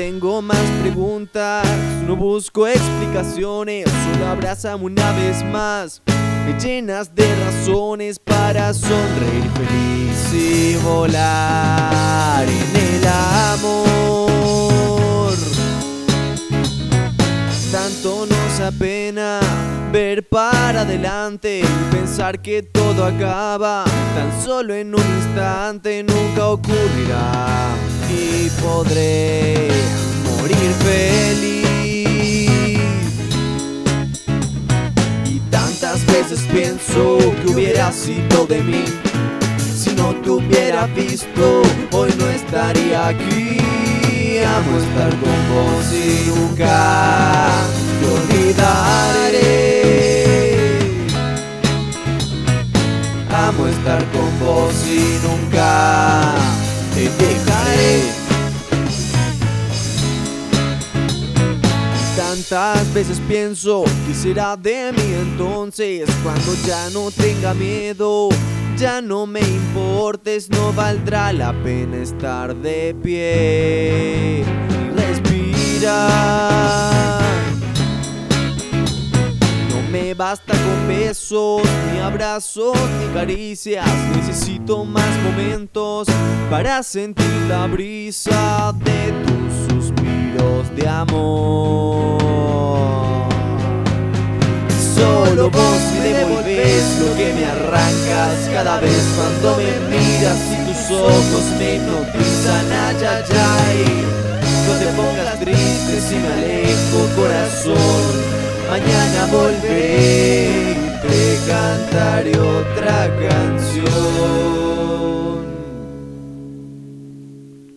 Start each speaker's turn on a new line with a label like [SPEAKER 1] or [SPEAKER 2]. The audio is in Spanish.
[SPEAKER 1] tengo más preguntas, no busco explicaciones, solo abrázame una vez más. Me llenas de razones para sonreír feliz y volar en el amor. Tanto nos apena ver para adelante pensar que todo acaba tan solo en un instante, nunca ocurrirá y podré feliz. Y tantas veces pienso que hubiera sido de mí. Si no te hubiera visto, hoy no estaría aquí. Amo estar con vos y nunca te olvidaré. Amo estar con vos y nunca Tantas veces pienso que será de mí entonces cuando ya no tenga miedo, ya no me importes, no valdrá la pena estar de pie y respirar. No me basta con besos, ni abrazos, ni caricias. Necesito más momentos para sentir la brisa de tus suspiros de amor. Solo vos me devolvés lo que me arrancas cada vez cuando me miras y tus ojos me hipnotizan. Ay, ay. No te pongas triste si me alejo, corazón. Mañana volveré y te cantaré otra canción.